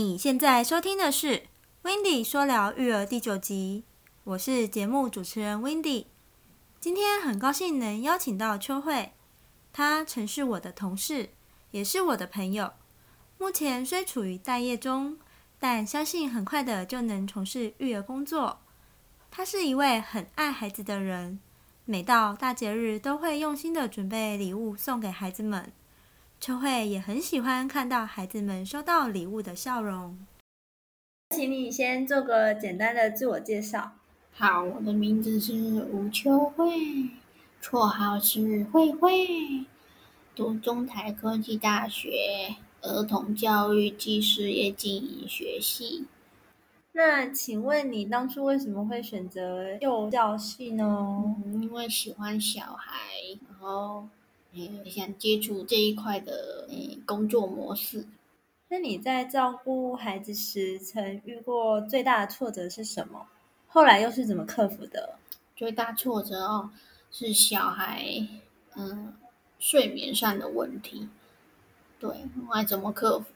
你现在收听的是《Wendy 说聊育儿》第九集，我是节目主持人 Wendy。今天很高兴能邀请到秋慧，她曾是我的同事，也是我的朋友。目前虽处于待业中，但相信很快的就能从事育儿工作。她是一位很爱孩子的人，每到大节日都会用心的准备礼物送给孩子们。秋慧也很喜欢看到孩子们收到礼物的笑容。请你先做个简单的自我介绍。好，我的名字是吴秋慧，绰号是慧慧，读中台科技大学儿童教育暨事业经营学系。那请问你当初为什么会选择幼教系呢？因为喜欢小孩，然后。想接触这一块的嗯工作模式。那你在照顾孩子时，曾遇过最大的挫折是什么？后来又是怎么克服的？最大挫折哦，是小孩嗯睡眠上的问题。对，我该怎么克服？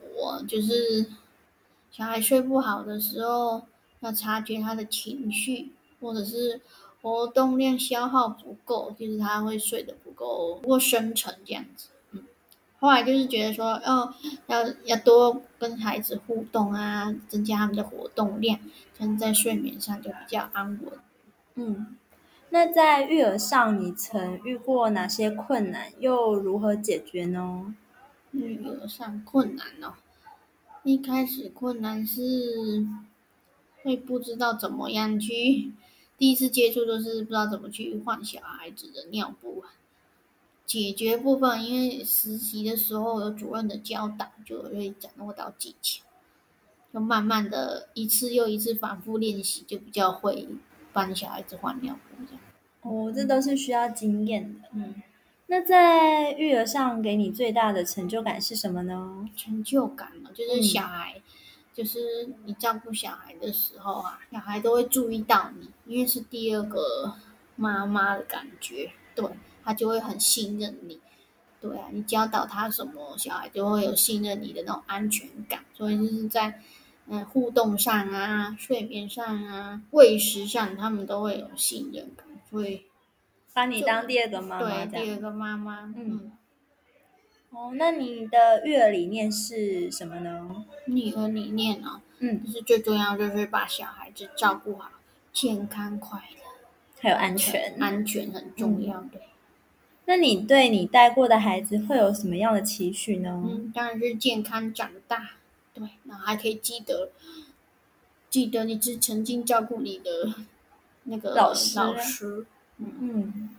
就是小孩睡不好的时候，要察觉他的情绪，或者是。活动量消耗不够，就是他会睡得不够不够深沉这样子。嗯，后来就是觉得说，哦，要要多跟孩子互动啊，增加他们的活动量，这样在睡眠上就比较安稳。嗯，那在育儿上，你曾遇过哪些困难，又如何解决呢？育儿上困难哦，一开始困难是会不知道怎么样去。第一次接触都是不知道怎么去换小孩子的尿布，解决部分因为实习的时候有主任的教导，就会掌握到技巧，就慢慢的一次又一次反复练习，就比较会帮小孩子换尿布这样。哦，这都是需要经验的。嗯，那在育儿上给你最大的成就感是什么呢？成就感嘛，就是小孩。就是你照顾小孩的时候啊，小孩都会注意到你，因为是第二个妈妈的感觉，对他就会很信任你。对啊，你教导他什么，小孩就会有信任你的那种安全感。所以就是在嗯互动上啊、睡眠上啊、喂食上，他们都会有信任感，所以把你当第二个妈妈，对，第二个妈妈，嗯。哦，那你的育儿理念是什么呢？育儿理念呢？嗯，就是最重要就是把小孩子照顾好，健康快乐，还有安全，安全很重要。对。那你对你带过的孩子会有什么样的期许呢？嗯，当然是健康长大。对，然后还可以记得，记得你是曾经照顾你的那个老师。老师。嗯。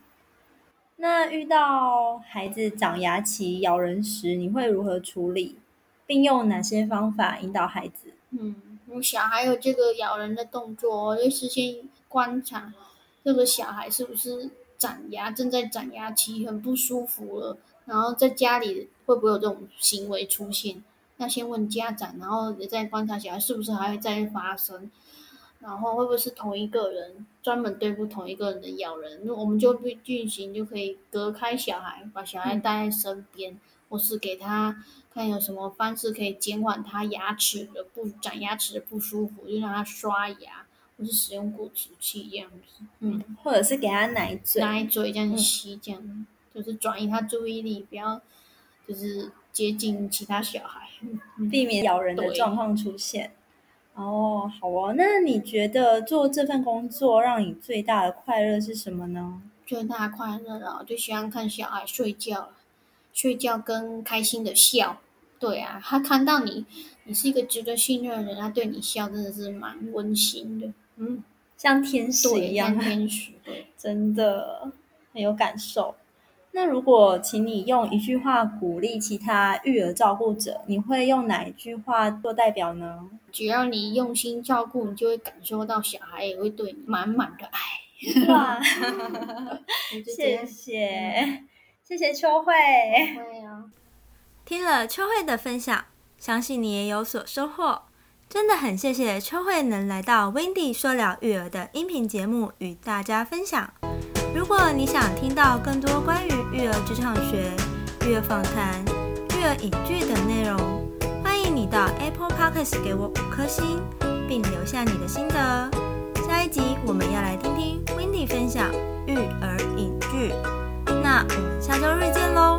那遇到孩子长牙期咬人时，你会如何处理，并用哪些方法引导孩子？嗯，小孩有这个咬人的动作，就事先观察这个小孩是不是长牙，正在长牙期，很不舒服了。然后在家里会不会有这种行为出现？要先问家长，然后再观察小孩是不是还会再发生。然后会不会是同一个人专门对付同一个人的咬人？那我们就不进行就可以隔开小孩，把小孩带在身边，或是给他看有什么方式可以减缓他牙齿的不长牙齿的不舒服，就让他刷牙，或是使用固齿器这样子。嗯，或者是给他奶嘴，奶嘴这样吸，这样就是转移他注意力，不要就是接近其他小孩，避免咬人的状况出现。哦，好哦。那你觉得做这份工作让你最大的快乐是什么呢？最大的快乐啊，就喜欢看小孩睡觉，睡觉跟开心的笑。对啊，他看到你，你是一个值得信任的人，他对你笑真的是蛮温馨的。嗯，像天使一样，天使，对，真的很有感受。那如果请你用一句话鼓励其他育儿照顾者，你会用哪一句话做代表呢？只要你用心照顾，你就会感受到小孩也会对你满满的爱。哇，谢谢，谢谢秋慧。听了秋慧的分享，相信你也有所收获。真的很谢谢秋慧能来到 Wendy 说聊育儿的音频节目，与大家分享。如果你想听到更多关于育儿职场学、育儿访谈、育儿影剧等内容，欢迎你到 Apple Podcast 给我五颗星，并留下你的心得。下一集我们要来听听 Wendy 分享育儿影剧，那我们下周日见喽！